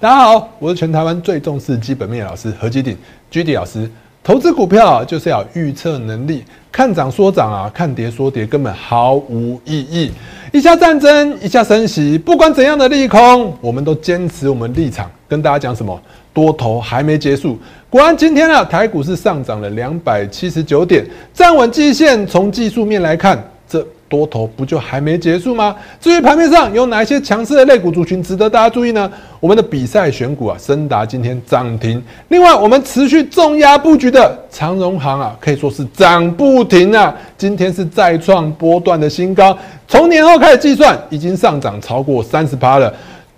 大家好，我是全台湾最重视基本面老师何基鼎居 D 老师。投资股票啊，就是要预测能力，看涨说涨啊，看跌说跌，根本毫无意义。一下战争，一下升息，不管怎样的利空，我们都坚持我们立场，跟大家讲什么？多头还没结束。果然，今天啊，台股是上涨了两百七十九点，站稳季线。从技术面来看，这。多头不就还没结束吗？至于盘面上有哪一些强势的类股族群值得大家注意呢？我们的比赛选股啊，深达今天涨停。另外，我们持续重压布局的长荣行啊，可以说是涨不停啊，今天是再创波段的新高。从年后开始计算，已经上涨超过三十趴了。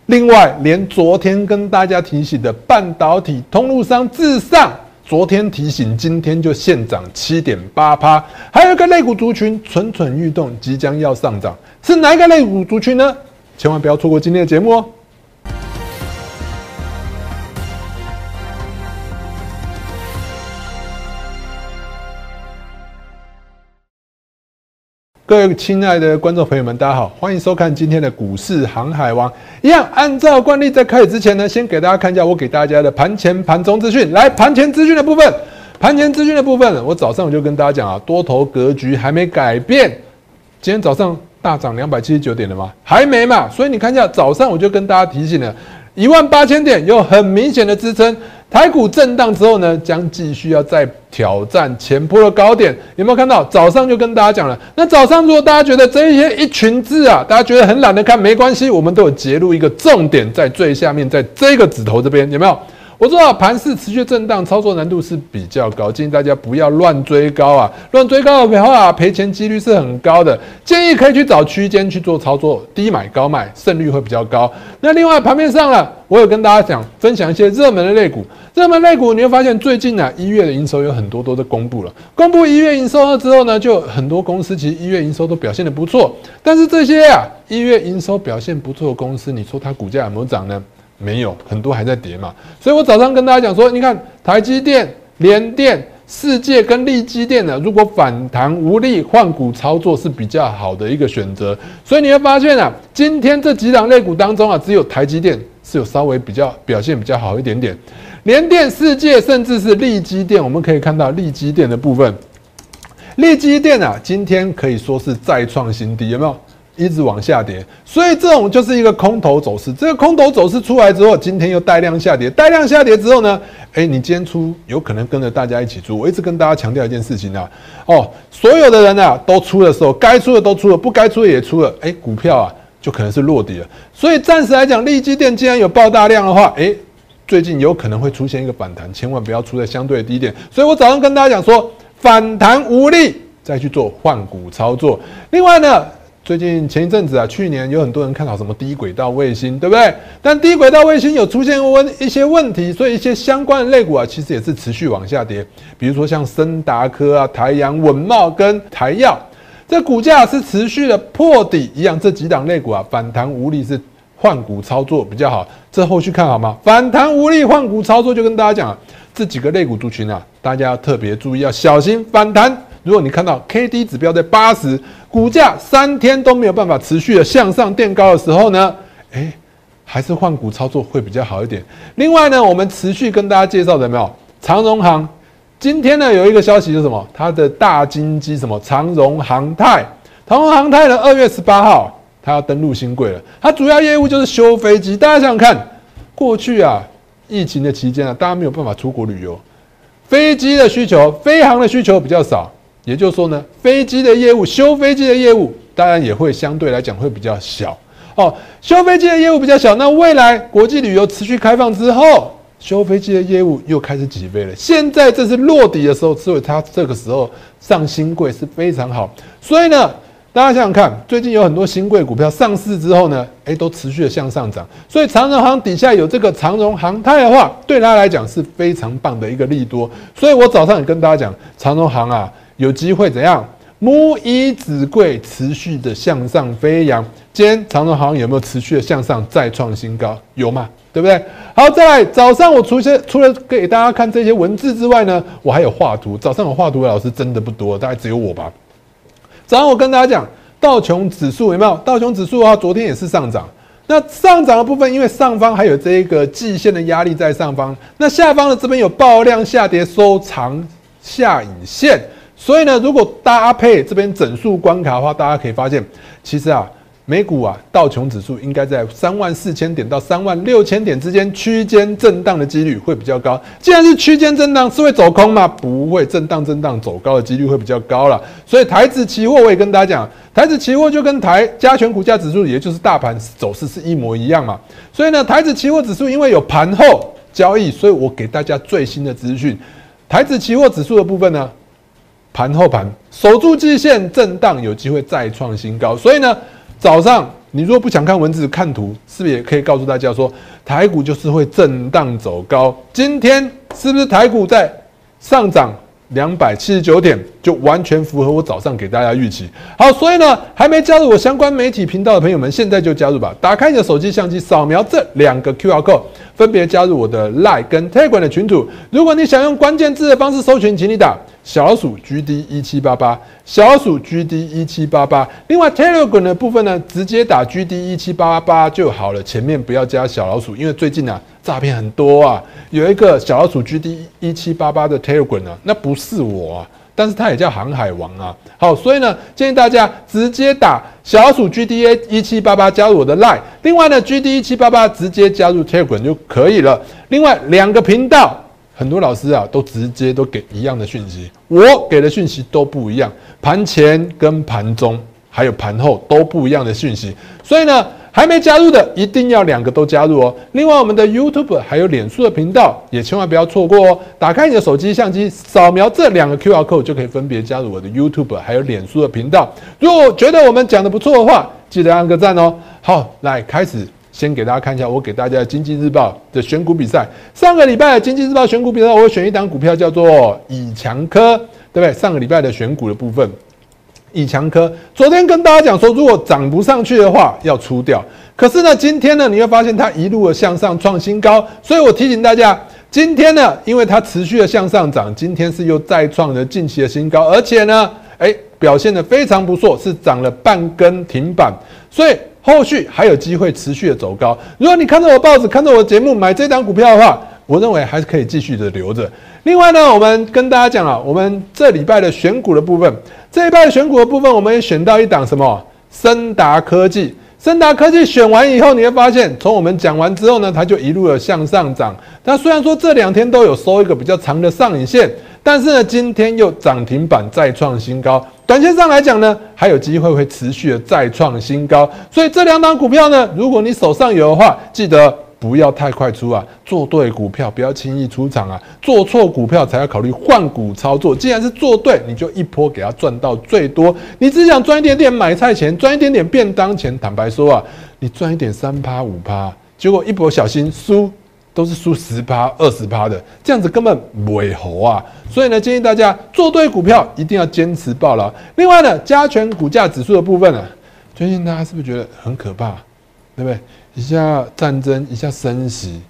另外，连昨天跟大家提醒的半导体通路商至上。昨天提醒，今天就现涨七点八趴，还有一个肋骨族群蠢蠢欲动，即将要上涨，是哪一个肋骨族群呢？千万不要错过今天的节目哦！各位亲爱的观众朋友们，大家好，欢迎收看今天的股市航海王。一样，按照惯例，在开始之前呢，先给大家看一下我给大家的盘前、盘中资讯。来，盘前资讯的部分，盘前资讯的部分，我早上我就跟大家讲啊，多头格局还没改变。今天早上大涨两百七十九点了吗？还没嘛。所以你看一下，早上我就跟大家提醒了，一万八千点有很明显的支撑。台股震荡之后呢，将继续要再挑战前波的高点，有没有看到？早上就跟大家讲了。那早上如果大家觉得这一些一群字啊，大家觉得很懒得看，没关系，我们都有截录一个重点在最下面，在这个指头这边，有没有？我知道盘势持续震荡，操作难度是比较高，建议大家不要乱追高啊！乱追高的话，赔钱几率是很高的。建议可以去找区间去做操作，低买高卖，胜率会比较高。那另外盘面上呢，我有跟大家讲分享一些热门的类股。热门类股你会发现，最近呢一月的营收有很多都在公布了。公布一月营收了之后呢，就很多公司其实一月营收都表现的不错。但是这些啊一月营收表现不错的公司，你说它股价有没有涨呢？没有很多还在跌嘛，所以我早上跟大家讲说，你看台积电、联电、世界跟力基电呢，如果反弹无力换股操作是比较好的一个选择。所以你会发现啊，今天这几档类股当中啊，只有台积电是有稍微比较表现比较好一点点，联电、世界甚至是力基电，我们可以看到力基电的部分，力基电啊，今天可以说是再创新低，有没有？一直往下跌，所以这种就是一个空头走势。这个空头走势出来之后，今天又带量下跌，带量下跌之后呢，哎，你今天出有可能跟着大家一起出。我一直跟大家强调一件事情啊，哦，所有的人啊都出的时候，该出的都出了，不该出的也出了，哎，股票啊就可能是落底了。所以暂时来讲，利基电既然有爆大量的话，哎，最近有可能会出现一个反弹，千万不要出在相对的低点。所以我早上跟大家讲说，反弹无力再去做换股操作。另外呢。最近前一阵子啊，去年有很多人看好什么低轨道卫星，对不对？但低轨道卫星有出现问一些问题，所以一些相关的类股啊，其实也是持续往下跌。比如说像森达科啊、台阳、稳茂跟台药，这股价是持续的破底一样。这几档类股啊，反弹无力是换股操作比较好。这后续看好吗？反弹无力换股操作，就跟大家讲，这几个类股族群啊，大家要特别注意，要小心反弹。如果你看到 K D 指标在八十，股价三天都没有办法持续的向上垫高的时候呢，诶，还是换股操作会比较好一点。另外呢，我们持续跟大家介绍的没有长荣行，今天呢有一个消息是什么？它的大金鸡什么长荣航太，长荣航太呢二月十八号它要登陆新贵了。它主要业务就是修飞机。大家想想看，过去啊疫情的期间啊，大家没有办法出国旅游，飞机的需求、飞航的需求比较少。也就是说呢，飞机的业务、修飞机的业务，当然也会相对来讲会比较小哦。修飞机的业务比较小，那未来国际旅游持续开放之后，修飞机的业务又开始起飞了。现在这是落底的时候，所以它这个时候上新贵是非常好。所以呢，大家想想看，最近有很多新贵股票上市之后呢，诶，都持续的向上涨。所以长荣行底下有这个长荣航太的话，对它来讲是非常棒的一个利多。所以我早上也跟大家讲，长荣行啊。有机会怎样？母以子贵，持续的向上飞扬。今天长荣行有没有持续的向上再创新高？有吗？对不对？好，再来早上我除些除了给大家看这些文字之外呢，我还有画图。早上我画图的老师真的不多，大概只有我吧。早上我跟大家讲，道琼指数有没有？道琼指数的话，昨天也是上涨。那上涨的部分，因为上方还有这一个季线的压力在上方，那下方的这边有爆量下跌收长下影线，所以呢，如果搭配这边整数关卡的话，大家可以发现，其实啊。美股啊，道琼指数应该在三万四千点到三万六千点之间区间震荡的几率会比较高。既然是区间震荡，是会走空吗？不会，震荡震荡走高的几率会比较高了。所以台指期货我也跟大家讲，台指期货就跟台加权股价指数，也就是大盘走势是一模一样嘛。所以呢，台指期货指数因为有盘后交易，所以我给大家最新的资讯。台指期货指数的部分呢，盘后盘守住季线震荡，有机会再创新高。所以呢。早上，你如果不想看文字，看图，是不是也可以告诉大家说，台股就是会震荡走高？今天是不是台股在上涨？两百七十九点就完全符合我早上给大家预期。好，所以呢，还没加入我相关媒体频道的朋友们，现在就加入吧！打开你的手机相机，扫描这两个 Q R code，分别加入我的 Line 跟 Telegram 的群组。如果你想用关键字的方式搜寻，请你打小鼠 G D 一七八八，小鼠 G D 一七八八。另外 Telegram 的部分呢，直接打 G D 一七八八就好了，前面不要加小老鼠，因为最近呢。诈骗很多啊，有一个小老鼠 GD 一七八八的 Telegram 啊，那不是我啊，但是它也叫航海王啊。好，所以呢，建议大家直接打小老鼠 GDA 一七八八加入我的 Line，另外呢，GD 一七八八直接加入 Telegram 就可以了。另外两个频道，很多老师啊都直接都给一样的讯息，我给的讯息都不一样，盘前跟盘中还有盘后都不一样的讯息，所以呢。还没加入的，一定要两个都加入哦。另外，我们的 YouTube 还有脸书的频道，也千万不要错过哦。打开你的手机相机，扫描这两个 QR code，就可以分别加入我的 YouTube 还有脸书的频道。如果觉得我们讲的不错的话，记得按个赞哦。好，来开始，先给大家看一下我给大家的经济日报的选股比赛。上个礼拜的经济日报选股比赛，我选一档股票叫做以强科，对不对？上个礼拜的选股的部分。以强科，昨天跟大家讲说，如果涨不上去的话，要出掉。可是呢，今天呢，你会发现它一路的向上创新高，所以我提醒大家，今天呢，因为它持续的向上涨，今天是又再创了近期的新高，而且呢，哎，表现的非常不错，是涨了半根停板，所以后续还有机会持续的走高。如果你看到我报纸，看到我节目买这档股票的话，我认为还是可以继续的留着。另外呢，我们跟大家讲了，我们这礼拜的选股的部分，这一拜的选股的部分，我们也选到一档什么？森达科技。森达科技选完以后，你会发现，从我们讲完之后呢，它就一路的向上涨。它虽然说这两天都有收一个比较长的上影线，但是呢，今天又涨停板再创新高。短线上来讲呢，还有机会会持续的再创新高。所以这两档股票呢，如果你手上有的话，记得。不要太快出啊！做对股票不要轻易出场啊！做错股票才要考虑换股操作。既然是做对，你就一波给它赚到最多。你只想赚一点点买菜钱，赚一点点便当钱。坦白说啊，你赚一点三趴五趴，结果一波小心输，都是输十趴二十趴的，这样子根本不会猴啊！所以呢，建议大家做对股票一定要坚持报牢。另外呢，加权股价指数的部分呢，最近大家是不是觉得很可怕？对不对？一下战争，一下升息，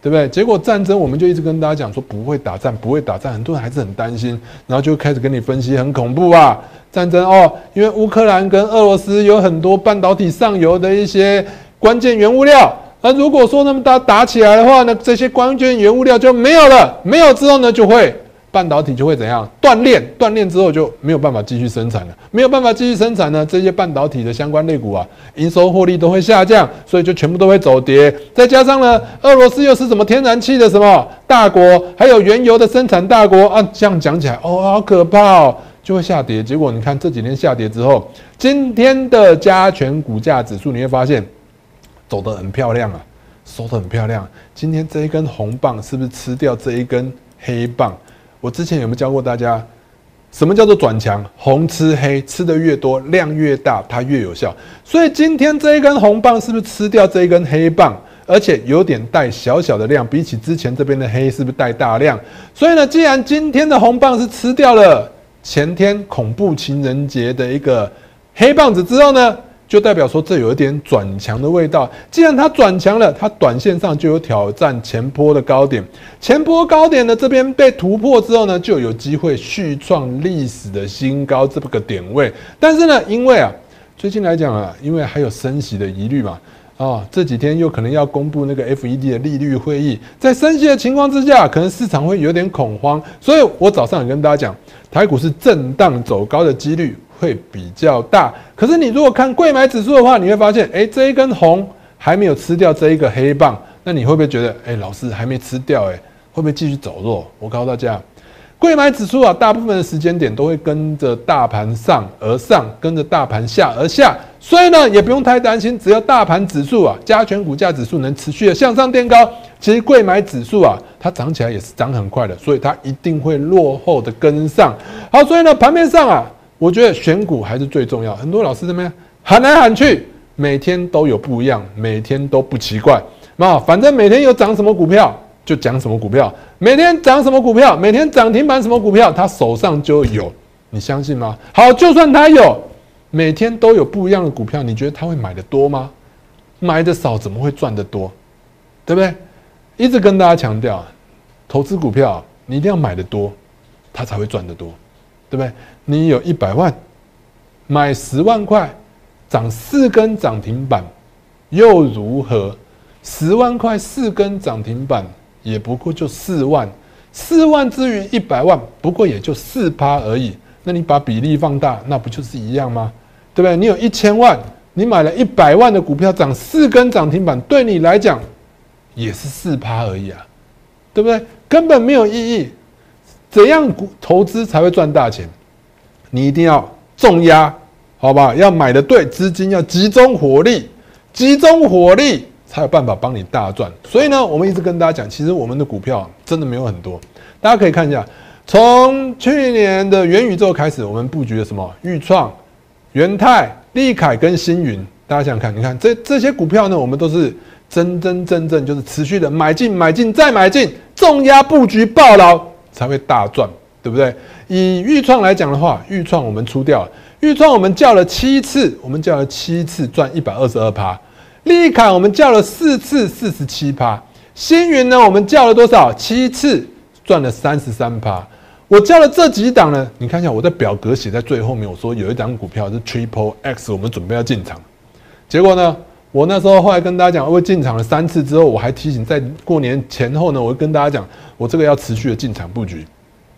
对不对？结果战争，我们就一直跟大家讲说不会打仗，不会打仗，很多人还是很担心，然后就开始跟你分析，很恐怖啊！战争哦，因为乌克兰跟俄罗斯有很多半导体上游的一些关键原物料，而如果说那么大打起来的话呢，这些关键原物料就没有了，没有之后呢，就会。半导体就会怎样断链？断链之后就没有办法继续生产了。没有办法继续生产呢，这些半导体的相关类股啊，营收获利都会下降，所以就全部都会走跌。再加上呢，俄罗斯又是什么天然气的什么大国，还有原油的生产大国啊，这样讲起来哦，好可怕哦，就会下跌。结果你看这几天下跌之后，今天的加权股价指数你会发现走得很漂亮啊，收得很漂亮。今天这一根红棒是不是吃掉这一根黑棒？我之前有没有教过大家，什么叫做转强？红吃黑，吃的越多，量越大，它越有效。所以今天这一根红棒是不是吃掉这一根黑棒？而且有点带小小的量，比起之前这边的黑，是不是带大量？所以呢，既然今天的红棒是吃掉了前天恐怖情人节的一个黑棒子之后呢？就代表说这有一点转强的味道。既然它转强了，它短线上就有挑战前坡的高点。前坡高点呢这边被突破之后呢，就有机会续创历史的新高这个点位。但是呢，因为啊，最近来讲啊，因为还有升息的疑虑嘛，啊，这几天又可能要公布那个 FED 的利率会议，在升息的情况之下，可能市场会有点恐慌，所以我早上也跟大家讲，台股是震荡走高的几率会比较大。可是你如果看贵买指数的话，你会发现，哎，这一根红还没有吃掉这一个黑棒，那你会不会觉得，哎，老师还没吃掉，哎，会不会继续走弱？我告诉大家。贵买指数啊，大部分的时间点都会跟着大盘上而上，跟着大盘下而下，所以呢，也不用太担心。只要大盘指数啊，加权股价指数能持续的向上垫高，其实贵买指数啊，它涨起来也是涨很快的，所以它一定会落后的跟上。好，所以呢，盘面上啊，我觉得选股还是最重要。很多老师怎么样喊来喊去，每天都有不一样，每天都不奇怪。那反正每天有涨什么股票。就讲什么股票，每天涨什么股票，每天涨停板什么股票，他手上就有，你相信吗？好，就算他有，每天都有不一样的股票，你觉得他会买的多吗？买的少怎么会赚得多？对不对？一直跟大家强调，投资股票你一定要买的多，他才会赚得多，对不对？你有一百万，买十万块，涨四根涨停板，又如何？十万块四根涨停板。也不过就四万，四万之于一百万，不过也就四趴而已。那你把比例放大，那不就是一样吗？对不对？你有一千万，你买了一百万的股票，涨四根涨停板，对你来讲也是四趴而已啊，对不对？根本没有意义。怎样股投资才会赚大钱？你一定要重压，好吧？要买的对，资金要集中火力，集中火力。才有办法帮你大赚，所以呢，我们一直跟大家讲，其实我们的股票真的没有很多。大家可以看一下，从去年的元宇宙开始，我们布局了什么？豫创、元泰、利凯跟星云。大家想想看，你看这这些股票呢，我们都是真真正正就是持续的买进、买进再买进，重压布局爆牢才会大赚，对不对？以豫创来讲的话，豫创我们出掉了，豫创我们叫了七次，我们叫了七次赚一百二十二趴。利凯我们叫了四次，四十七趴。星云呢，我们叫了多少？七次，赚了三十三趴。我叫了这几档呢？你看一下，我在表格写在最后面，我说有一档股票是 Triple X，我们准备要进场。结果呢，我那时候后来跟大家讲，我进场了三次之后，我还提醒在过年前后呢，我会跟大家讲，我这个要持续的进场布局，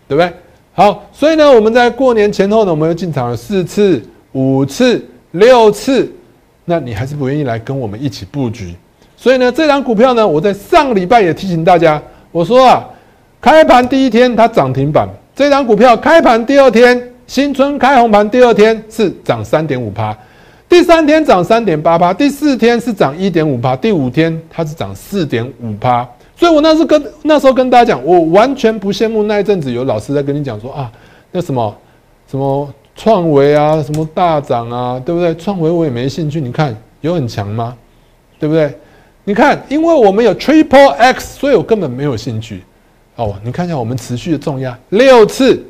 对不对？好，所以呢，我们在过年前后呢，我们又进场了四次、五次、六次。那你还是不愿意来跟我们一起布局，所以呢，这张股票呢，我在上个礼拜也提醒大家，我说啊，开盘第一天它涨停板，这张股票开盘第二天，新春开红盘第二天是涨三点五趴，第三天涨三点八趴，第四天是涨一点五趴，第五天它是涨四点五趴，所以我那时跟那时候跟大家讲，我完全不羡慕那一阵子有老师在跟你讲说啊，那什么什么。创维啊，什么大涨啊，对不对？创维我也没兴趣，你看有很强吗？对不对？你看，因为我们有 Triple X，所以我根本没有兴趣。哦，你看一下我们持续的重压六次，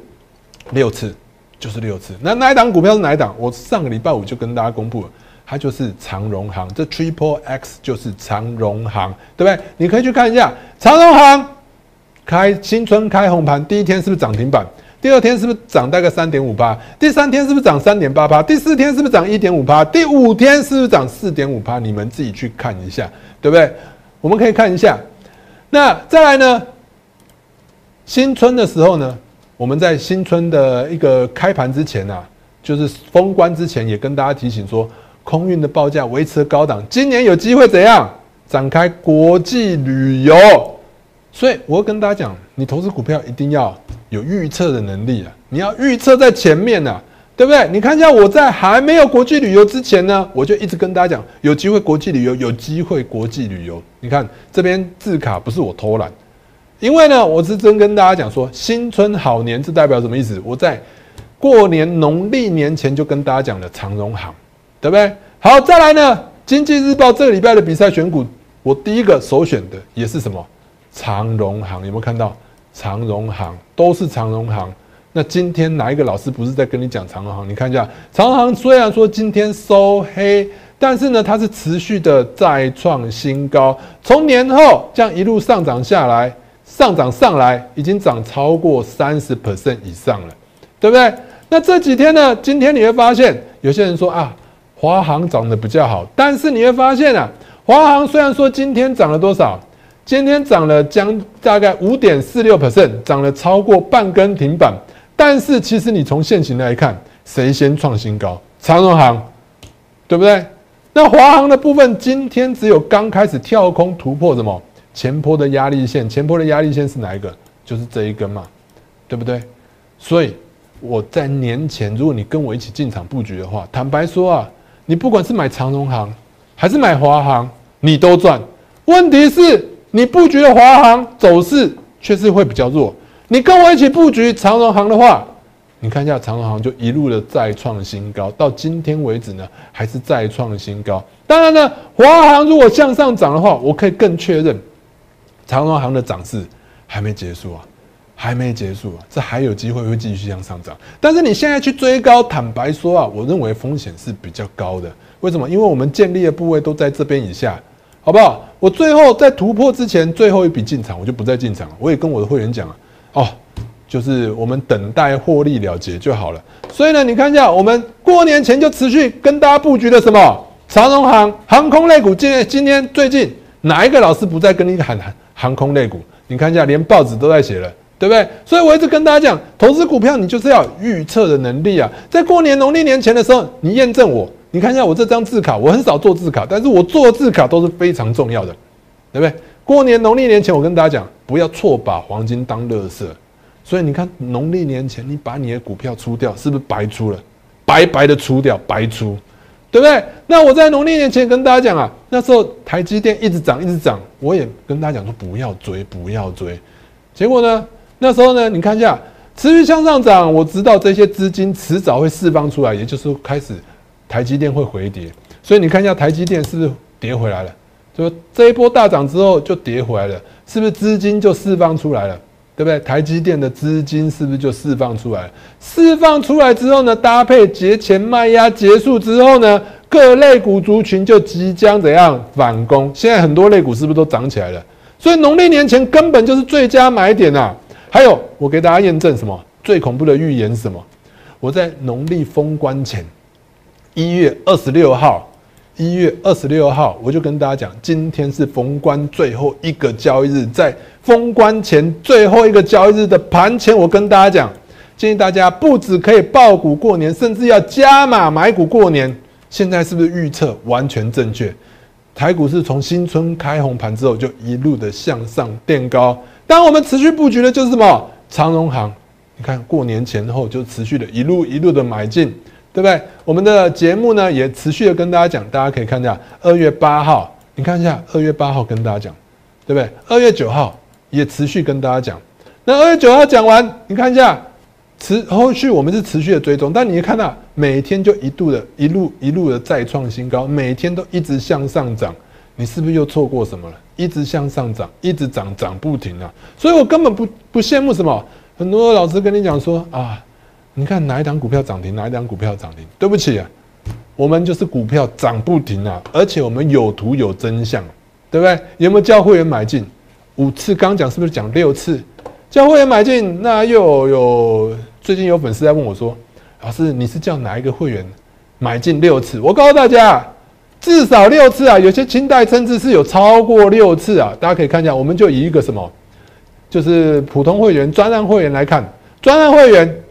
六次就是六次。那哪一档股票是哪一档？我上个礼拜五就跟大家公布了，它就是长荣行。这 Triple X 就是长荣行，对不对？你可以去看一下长荣行开新春开红盘，第一天是不是涨停板？第二天是不是涨大概三点五八？第三天是不是涨三点八八？第四天是不是涨一点五八？第五天是不是涨四点五八？你们自己去看一下，对不对？我们可以看一下。那再来呢？新春的时候呢，我们在新春的一个开盘之前啊，就是封关之前，也跟大家提醒说，空运的报价维持高档，今年有机会怎样展开国际旅游？所以我会跟大家讲，你投资股票一定要。有预测的能力啊！你要预测在前面呢，对不对？你看一下我在还没有国际旅游之前呢，我就一直跟大家讲，有机会国际旅游，有机会国际旅游。你看这边字卡不是我偷懒，因为呢，我是真跟大家讲说，新春好年，这代表什么意思？我在过年农历年前就跟大家讲了长荣行，对不对？好，再来呢，经济日报这个礼拜的比赛选股，我第一个首选的也是什么？长荣行，有没有看到？长荣行都是长荣行，那今天哪一个老师不是在跟你讲长荣行？你看一下，长荣行虽然说今天收黑，但是呢，它是持续的再创新高，从年后这样一路上涨下来，上涨上来已经涨超过三十 percent 以上了，对不对？那这几天呢，今天你会发现有些人说啊，华航涨得比较好，但是你会发现啊，华航虽然说今天涨了多少，今天涨了将大概五点四六 percent，涨了超过半根停板，但是其实你从现行来看，谁先创新高？长荣航，对不对？那华航的部分今天只有刚开始跳空突破什么前坡的压力线？前坡的压力线是哪一个？就是这一根嘛，对不对？所以我在年前，如果你跟我一起进场布局的话，坦白说啊，你不管是买长荣行还是买华航，你都赚。问题是，你布局的华航走势却是会比较弱。你跟我一起布局长荣行的话，你看一下长荣行就一路的再创新高，到今天为止呢，还是再创新高。当然呢，华航如果向上涨的话，我可以更确认长荣航的涨势。还没结束啊，还没结束啊，这还有机会会继续向上涨。但是你现在去追高，坦白说啊，我认为风险是比较高的。为什么？因为我们建立的部位都在这边以下，好不好？我最后在突破之前，最后一笔进场，我就不再进场了。我也跟我的会员讲了，哦，就是我们等待获利了结就好了。所以呢，你看一下，我们过年前就持续跟大家布局的什么长荣航航空类股。今天今天最近哪一个老师不再跟你喊航空类股？你看一下，连报纸都在写了，对不对？所以我一直跟大家讲，投资股票你就是要预测的能力啊。在过年农历年前的时候，你验证我，你看一下我这张字卡，我很少做字卡，但是我做字卡都是非常重要的，对不对？过年农历年前，我跟大家讲，不要错把黄金当乐色。所以你看，农历年前你把你的股票出掉，是不是白出了？白白的出掉，白出。对不对？那我在农历年前跟大家讲啊，那时候台积电一直涨，一直涨，我也跟大家讲说不要追，不要追。结果呢，那时候呢，你看一下持续向上涨，我知道这些资金迟早会释放出来，也就是开始台积电会回跌。所以你看一下台积电是不是跌回来了？就这一波大涨之后就跌回来了，是不是资金就释放出来了？对不对？台积电的资金是不是就释放出来？释放出来之后呢，搭配节前卖压结束之后呢，各类股族群就即将怎样反攻？现在很多类股是不是都涨起来了？所以农历年前根本就是最佳买点啊！还有，我给大家验证什么？最恐怖的预言是什么？我在农历封关前，一月二十六号。一月二十六号，我就跟大家讲，今天是封关最后一个交易日，在封关前最后一个交易日的盘前，我跟大家讲，建议大家不止可以爆股过年，甚至要加码买股过年。现在是不是预测完全正确？台股是从新春开红盘之后，就一路的向上垫高。当我们持续布局的就是什么？长荣行，你看过年前后就持续的一路一路的买进。对不对？我们的节目呢也持续的跟大家讲，大家可以看一下二月八号，你看一下二月八号跟大家讲，对不对？二月九号也持续跟大家讲。那二月九号讲完，你看一下持后续我们是持续的追踪，但你看到每天就一度的一路一路的再创新高，每天都一直向上涨，你是不是又错过什么了？一直向上涨，一直涨涨不停啊！所以我根本不不羡慕什么，很多老师跟你讲说啊。你看哪一档股票涨停，哪一档股票涨停？对不起啊，我们就是股票涨不停啊，而且我们有图有真相，对不对？有没有叫会员买进五次？刚讲是不是讲六次？叫会员买进，那又有最近有粉丝在问我说：“老师，你是叫哪一个会员买进六次？”我告诉大家，至少六次啊，有些清代甚至是有超过六次啊。大家可以看一下，我们就以一个什么，就是普通会员、专案会员来看，专案会员。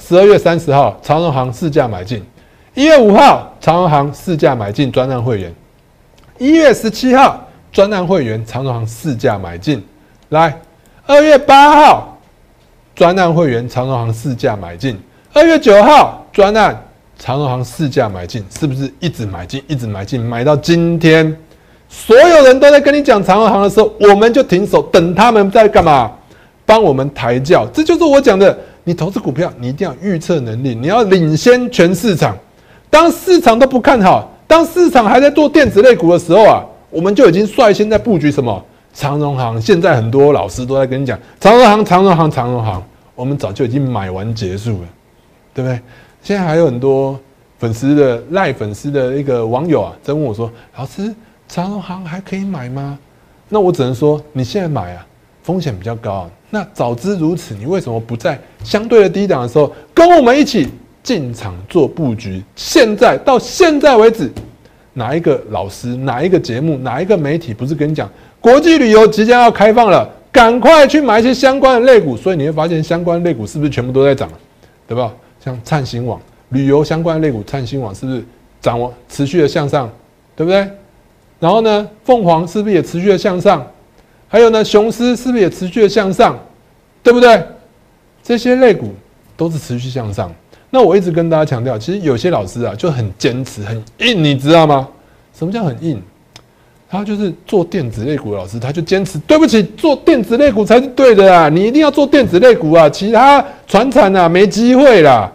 十二月三十号，长荣行市价买进；一月五号，长荣行市价买进专案会员；一月十七号，专案会员长荣行市价买进。来，二月八号，专案会员长荣行市价买进；二月九号，专案长荣行市价买进，是不是一直买进，一直买进，买到今天？所有人都在跟你讲长荣行的时候，我们就停手，等他们在干嘛？帮我们抬轿。这就是我讲的。你投资股票，你一定要预测能力，你要领先全市场。当市场都不看好，当市场还在做电子类股的时候啊，我们就已经率先在布局什么长荣行。现在很多老师都在跟你讲长荣行、长荣行、长荣行，我们早就已经买完结束了，对不对？现在还有很多粉丝的赖粉丝的一个网友啊，在问我说：“老师，长荣行还可以买吗？”那我只能说，你现在买啊，风险比较高。那早知如此，你为什么不在相对的低档的时候跟我们一起进场做布局？现在到现在为止，哪一个老师、哪一个节目、哪一个媒体不是跟你讲，国际旅游即将要开放了，赶快去买一些相关的类股。所以你会发现，相关类股是不是全部都在涨，对吧？像灿星网、旅游相关的类股，灿星网是不是涨持续的向上，对不对？然后呢，凤凰是不是也持续的向上？还有呢，雄狮是不是也持续的向上？对不对？这些类股都是持续向上。那我一直跟大家强调，其实有些老师啊就很坚持、很硬，你知道吗？什么叫很硬？他就是做电子类股的老师，他就坚持。对不起，做电子类股才是对的啊！你一定要做电子类股啊，其他船产啊没机会啦。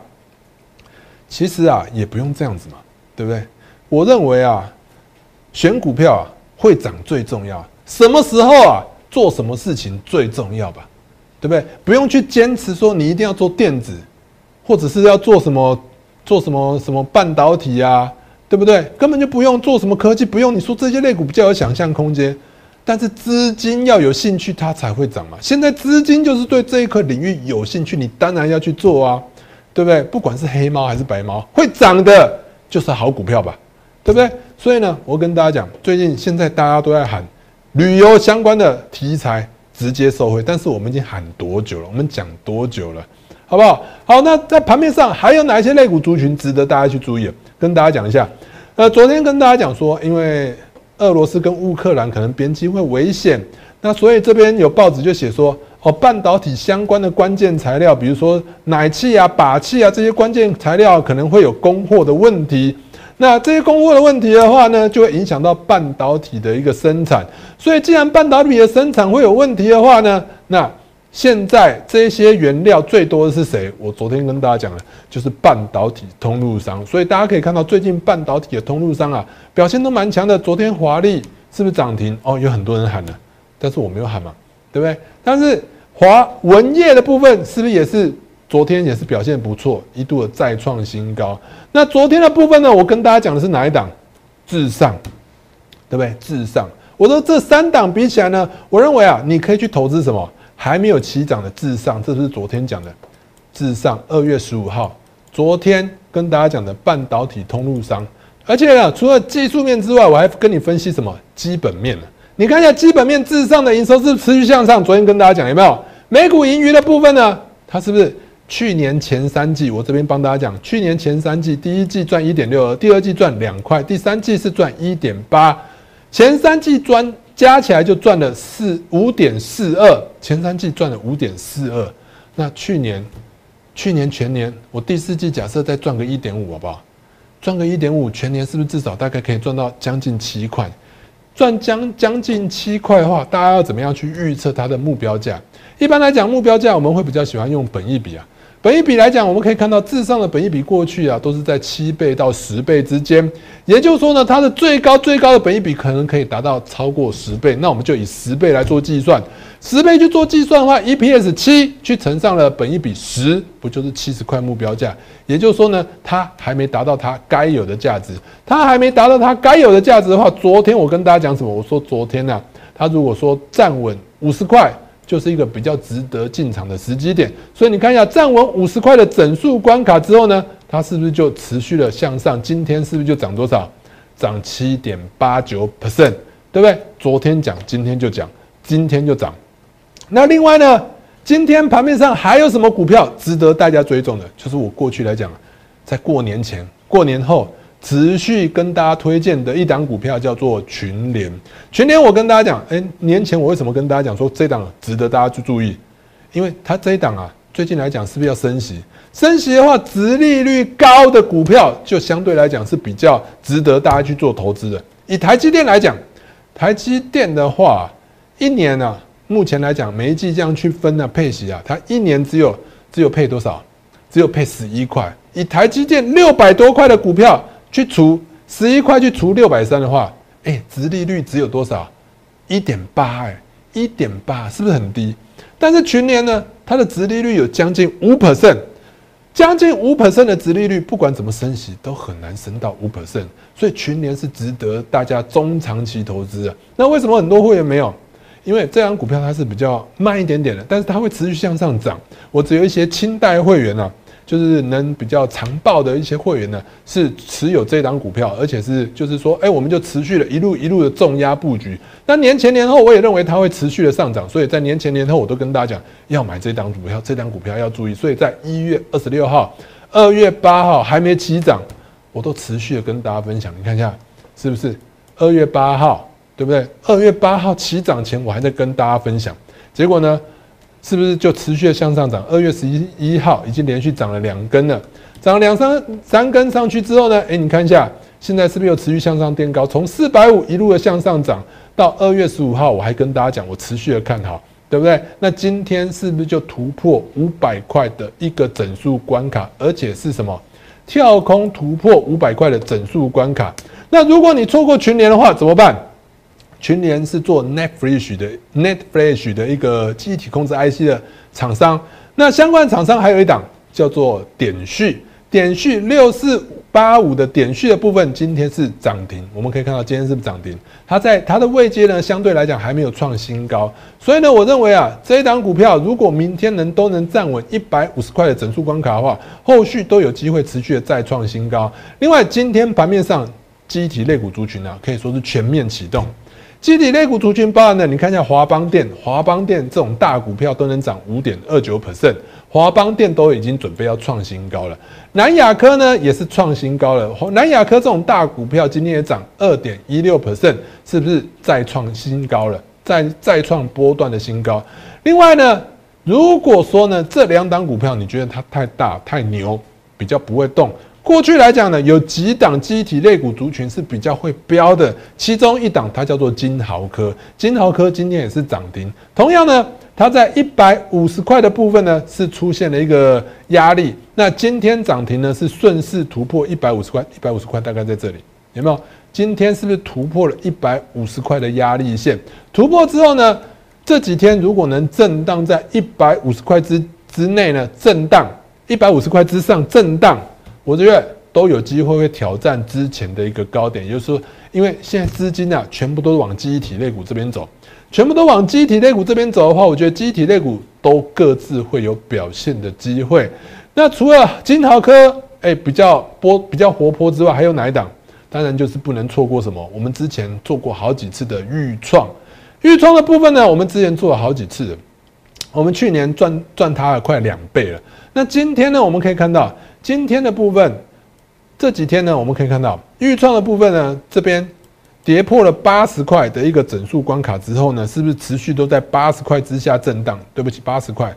其实啊，也不用这样子嘛，对不对？我认为啊，选股票啊会涨最重要，什么时候啊做什么事情最重要吧？对不对？不用去坚持说你一定要做电子，或者是要做什么做什么什么半导体啊，对不对？根本就不用做什么科技，不用你说这些类股比较有想象空间，但是资金要有兴趣，它才会涨嘛。现在资金就是对这一块领域有兴趣，你当然要去做啊，对不对？不管是黑猫还是白猫，会涨的就是好股票吧，对不对？所以呢，我跟大家讲，最近现在大家都在喊旅游相关的题材。直接收回，但是我们已经喊多久了？我们讲多久了？好不好？好，那在盘面上还有哪一些类股族群值得大家去注意？跟大家讲一下。呃，昨天跟大家讲说，因为俄罗斯跟乌克兰可能边境会危险，那所以这边有报纸就写说，哦，半导体相关的关键材料，比如说奶气啊、靶气啊这些关键材料可能会有供货的问题。那这些供货的问题的话呢，就会影响到半导体的一个生产。所以，既然半导体的生产会有问题的话呢，那现在这些原料最多的是谁？我昨天跟大家讲了，就是半导体通路商。所以大家可以看到，最近半导体的通路商啊，表现都蛮强的。昨天华丽是不是涨停？哦，有很多人喊了，但是我没有喊嘛，对不对？但是华文业的部分是不是也是？昨天也是表现不错，一度的再创新高。那昨天的部分呢？我跟大家讲的是哪一档？至上，对不对？至上。我说这三档比起来呢，我认为啊，你可以去投资什么？还没有起涨的至上，这是昨天讲的至上。二月十五号，昨天跟大家讲的半导体通路商。而且呢，除了技术面之外，我还跟你分析什么基本面呢？你看一下基本面，至上的营收是持续向上。昨天跟大家讲有没有？美股盈余的部分呢？它是不是？去年前三季，我这边帮大家讲，去年前三季，第一季赚一点六二，第二季赚两块，第三季是赚一点八，前三季赚加起来就赚了四五点四二，前三季赚了五点四二。那去年，去年全年，我第四季假设再赚个一点五，好不好？赚个一点五，全年是不是至少大概可以赚到将近七块？赚将将近七块的话，大家要怎么样去预测它的目标价？一般来讲，目标价我们会比较喜欢用本益比啊。本一比来讲，我们可以看到，至上的本一比过去啊，都是在七倍到十倍之间。也就是说呢，它的最高最高的本一比可能可以达到超过十倍。那我们就以十倍来做计算，十倍去做计算的话，EPS 七去乘上了本一比十，不就是七十块目标价？也就是说呢，它还没达到它该有的价值。它还没达到它该有的价值的话，昨天我跟大家讲什么？我说昨天呢，它如果说站稳五十块。就是一个比较值得进场的时机点，所以你看一下站稳五十块的整数关卡之后呢，它是不是就持续的向上？今天是不是就涨多少？涨七点八九 percent，对不对？昨天讲，今天就讲，今天就涨。那另外呢，今天盘面上还有什么股票值得大家追踪的？就是我过去来讲，在过年前、过年后。持续跟大家推荐的一档股票叫做群联。群联，我跟大家讲，哎，年前我为什么跟大家讲说这档值得大家去注意？因为它这一档啊，最近来讲是不是要升息？升息的话，殖利率高的股票就相对来讲是比较值得大家去做投资的。以台积电来讲，台积电的话，一年呢，目前来讲每一季这样去分呢配息啊，它一年只有只有配多少？只有配十一块。以台积电六百多块的股票。去除十一块去除六百三的话，哎，殖利率只有多少？一点八，哎，一点八是不是很低？但是群年呢，它的殖利率有将近五 percent，将近五 percent 的殖利率，不管怎么升息都很难升到五 percent，所以群年是值得大家中长期投资的。那为什么很多会员没有？因为这张股票它是比较慢一点点的，但是它会持续向上涨。我只有一些清代会员啊。就是能比较长报的一些会员呢，是持有这档股票，而且是就是说，哎，我们就持续了一路一路的重压布局。那年前年后，我也认为它会持续的上涨，所以在年前年后，我都跟大家讲要买这档股票，这档股票要注意。所以在一月二十六号、二月八号还没起涨，我都持续的跟大家分享。你看一下，是不是二月八号，对不对？二月八号起涨前，我还在跟大家分享，结果呢？是不是就持续的向上涨？二月十一一号已经连续涨了两根了，涨了两三三根上去之后呢？哎，你看一下，现在是不是又持续向上垫高？从四百五一路的向上涨到二月十五号，我还跟大家讲，我持续的看好，对不对？那今天是不是就突破五百块的一个整数关卡？而且是什么？跳空突破五百块的整数关卡？那如果你错过群联的话，怎么办？群联是做 Netflash 的 Netflash 的一个记忆体控制 IC 的厂商，那相关厂商还有一档叫做点序，点序六四八五的点序的部分今天是涨停，我们可以看到今天是不是涨停？它在它的位阶呢，相对来讲还没有创新高，所以呢，我认为啊，这一档股票如果明天能都能站稳一百五十块的整数关卡的话，后续都有机会持续的再创新高。另外，今天盘面上机体类股族群呢，可以说是全面启动。基体类股族群包含的，你看一下华邦电，华邦电这种大股票都能涨五点二九 percent，华邦电都已经准备要创新高了。南亚科呢也是创新高了，南亚科这种大股票今天也涨二点一六 percent，是不是再创新高了？再再创波段的新高。另外呢，如果说呢这两档股票你觉得它太大太牛，比较不会动。过去来讲呢，有几档机体类股族群是比较会标的，其中一档它叫做金豪科，金豪科今天也是涨停。同样呢，它在一百五十块的部分呢是出现了一个压力，那今天涨停呢是顺势突破一百五十块，一百五十块大概在这里，有没有？今天是不是突破了一百五十块的压力线？突破之后呢，这几天如果能震荡在一百五十块之之内呢，震荡一百五十块之上震荡。我觉得都有机会会挑战之前的一个高点，也就是说，因为现在资金啊，全部都往记忆体类股这边走，全部都往记忆体类股这边走的话，我觉得记忆体类股都各自会有表现的机会。那除了金豪科，哎，比较波比较活泼之外，还有哪一档？当然就是不能错过什么？我们之前做过好几次的预创，预创的部分呢，我们之前做了好几次，我们去年赚赚它了快两倍了。那今天呢，我们可以看到。今天的部分，这几天呢，我们可以看到预创的部分呢，这边跌破了八十块的一个整数关卡之后呢，是不是持续都在八十块之下震荡？对不起，八十块，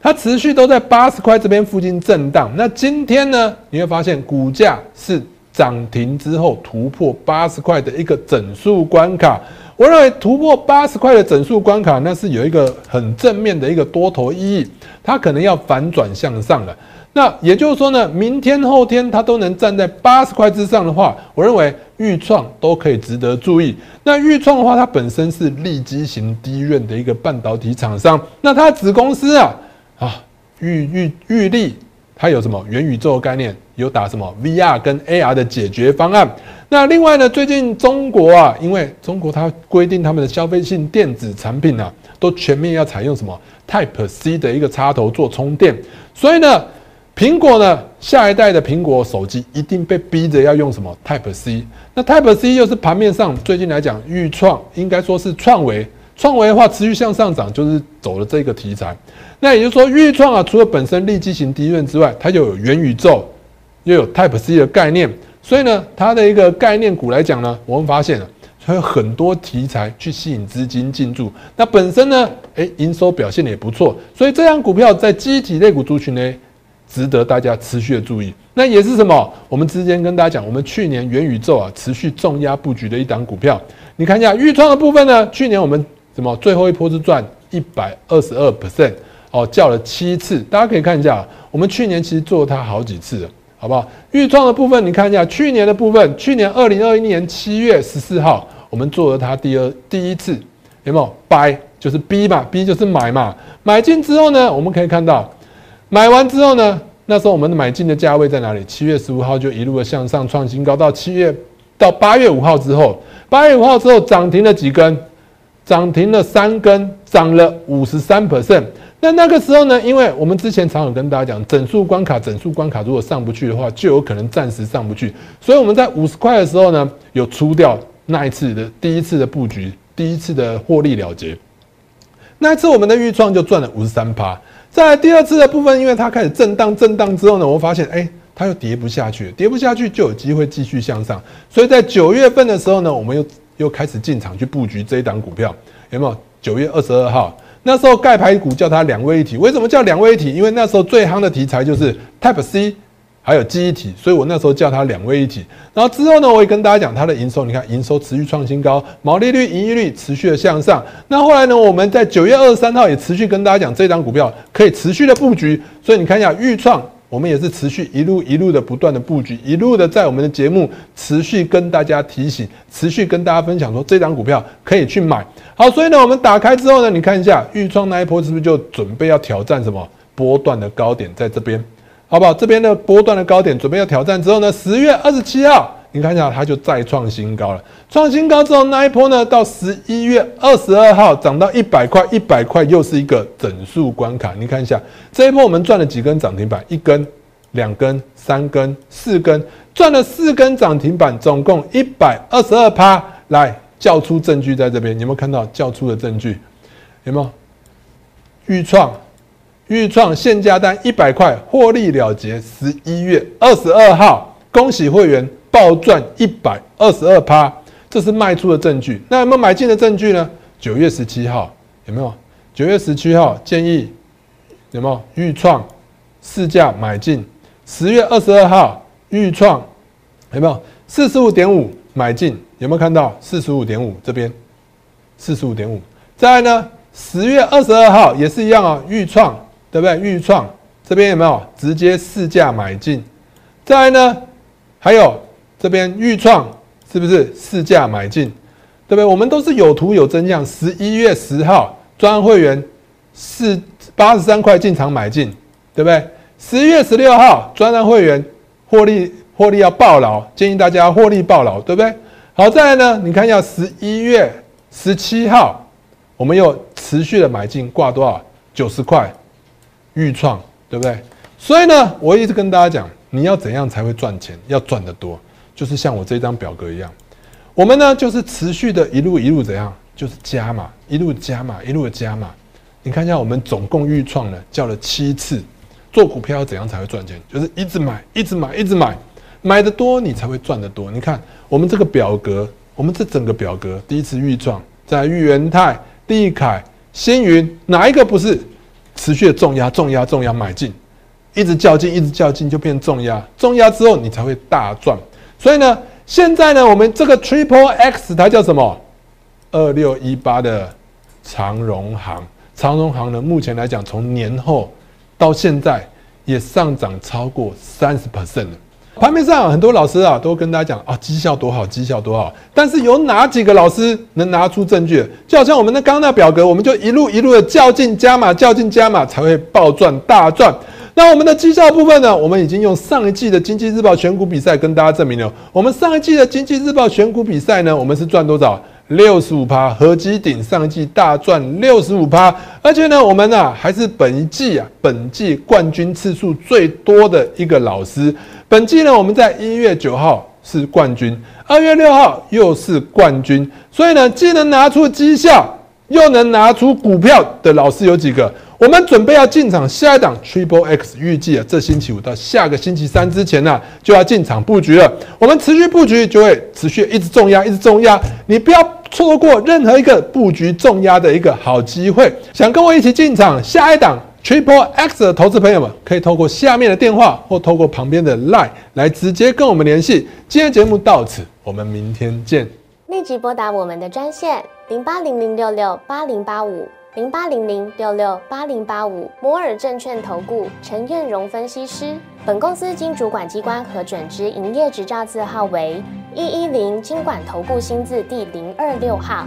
它持续都在八十块这边附近震荡。那今天呢，你会发现股价是涨停之后突破八十块的一个整数关卡。我认为突破八十块的整数关卡，那是有一个很正面的一个多头意义，它可能要反转向上了。那也就是说呢，明天后天它都能站在八十块之上的话，我认为豫创都可以值得注意。那豫创的话，它本身是立基型低润的一个半导体厂商，那它子公司啊啊豫豫豫立，它有什么元宇宙概念？有打什么 VR 跟 AR 的解决方案？那另外呢，最近中国啊，因为中国它规定他们的消费性电子产品啊，都全面要采用什么 Type C 的一个插头做充电，所以呢。苹果呢，下一代的苹果手机一定被逼着要用什么 Type C？那 Type C 又是盘面上最近来讲，预创应该说是创维，创维的话持续向上涨，就是走了这个题材。那也就是说，预创啊，除了本身立基型低润之外，它又有元宇宙，又有 Type C 的概念，所以呢，它的一个概念股来讲呢，我们发现了它有很多题材去吸引资金进驻。那本身呢，诶，营收表现也不错，所以这张股票在机体类股族群呢。值得大家持续的注意，那也是什么？我们之前跟大家讲，我们去年元宇宙啊持续重压布局的一档股票，你看一下预创的部分呢？去年我们什么最后一波是赚一百二十二 percent 哦，叫了七次，大家可以看一下，我们去年其实做它好几次了，好不好？预创的部分你看一下，去年的部分，去年二零二一年七月十四号，我们做了它第二第一次，有没有？Buy 就是 B 嘛，B 就是买嘛，买进之后呢，我们可以看到。买完之后呢？那时候我们买进的价位在哪里？七月十五号就一路的向上创新高，到七月到八月五号之后，八月五号之后涨停了几根？涨停了三根，涨了五十三 percent。那那个时候呢，因为我们之前常有跟大家讲，整数关卡，整数关卡如果上不去的话，就有可能暂时上不去。所以我们在五十块的时候呢，有出掉那一次的第一次的布局，第一次的获利了结。那一次我们的预创就赚了五十三趴。在第二次的部分，因为它开始震荡，震荡之后呢，我发现哎，它又跌不下去，跌不下去就有机会继续向上。所以在九月份的时候呢，我们又又开始进场去布局这一档股票，有没有？九月二十二号。那时候盖牌股叫它两位一体，为什么叫两位一体？因为那时候最夯的题材就是 Type C，还有记忆体，所以我那时候叫它两位一体。然后之后呢，我也跟大家讲它的营收，你看营收持续创新高，毛利率、盈利率持续的向上。那后来呢，我们在九月二十三号也持续跟大家讲，这张股票可以持续的布局。所以你看一下预创。我们也是持续一路一路的不断的布局，一路的在我们的节目持续跟大家提醒，持续跟大家分享说这张股票可以去买。好，所以呢，我们打开之后呢，你看一下预创那一波是不是就准备要挑战什么波段的高点在这边，好不好？这边的波段的高点准备要挑战之后呢，十月二十七号。你看一下，它就再创新高了。创新高之后，那一波呢，到十一月二十二号涨到一百块，一百块又是一个整数关卡。你看一下，这一波我们赚了几根涨停板？一根、两根、三根、四根，赚了四根涨停板，总共一百二十二趴。来叫出证据，在这边你有没有看到叫出的证据？有没有？预创，预创现价单一百块，获利了结。十一月二十二号，恭喜会员。暴赚一百二十二趴，这是卖出的证据。那有没有买进的证据呢？九月十七号有没有？九月十七号建议有没有预创市价买进？十月二十二号预创有没有四十五点五买进？有没有看到四十五点五这边？四十五点五。再来呢？十月二十二号也是一样啊，预创对不对？预创这边有没有直接市价买进？再来呢？还有。这边预创是不是市价买进，对不对？我们都是有图有真相。十一月十号专案会员是八十三块进场买进，对不对？十一月十六号专案会员获利获利要爆牢，建议大家获利爆牢，对不对？好，再来呢，你看一下十一月十七号，我们又持续的买进，挂多少？九十块预创，对不对？所以呢，我一直跟大家讲，你要怎样才会赚钱？要赚得多。就是像我这张表格一样，我们呢就是持续的一路一路怎样，就是加码，一路加码，一路加码。你看一下，我们总共预创了叫了七次。做股票要怎样才会赚钱？就是一直买，一直买，一直买，买的多你才会赚得多。你看我们这个表格，我们这整个表格，第一次预创在裕元泰、地凯、星云，哪一个不是持续的重压、重压、重压买进，一直较劲，一直较劲就变重压，重压之后你才会大赚。所以呢，现在呢，我们这个 Triple X 它叫什么？二六一八的长荣行，长荣行呢，目前来讲，从年后到现在也上涨超过三十 percent 了。盘面上很多老师啊，都跟大家讲啊，绩效多好，绩效多好。但是有哪几个老师能拿出证据？就好像我们的刚那表格，我们就一路一路的较劲加码，较劲加码才会暴赚大赚。那我们的绩效部分呢？我们已经用上一季的经济日报选股比赛跟大家证明了，我们上一季的经济日报选股比赛呢，我们是赚多少？六十五趴，合基顶上一季大赚六十五趴，而且呢，我们呢还是本季啊，本季冠军次数最多的一个老师。本季呢，我们在一月九号是冠军，二月六号又是冠军，所以呢，既能拿出绩效，又能拿出股票的老师有几个？我们准备要进场下一档 Triple X，预计啊，这星期五到下个星期三之前呢，就要进场布局了。我们持续布局，就会持续一直重压，一直重压。你不要错过任何一个布局重压的一个好机会。想跟我一起进场下一档 Triple X 的投资朋友们，可以透过下面的电话或透过旁边的 Line 来直接跟我们联系。今天节目到此，我们明天见。立即拨打我们的专线零八零零六六八零八五。零八零零六六八零八五摩尔证券投顾陈彦荣分析师，本公司经主管机关核准之营业执照字号为一一零金管投顾新字第零二六号。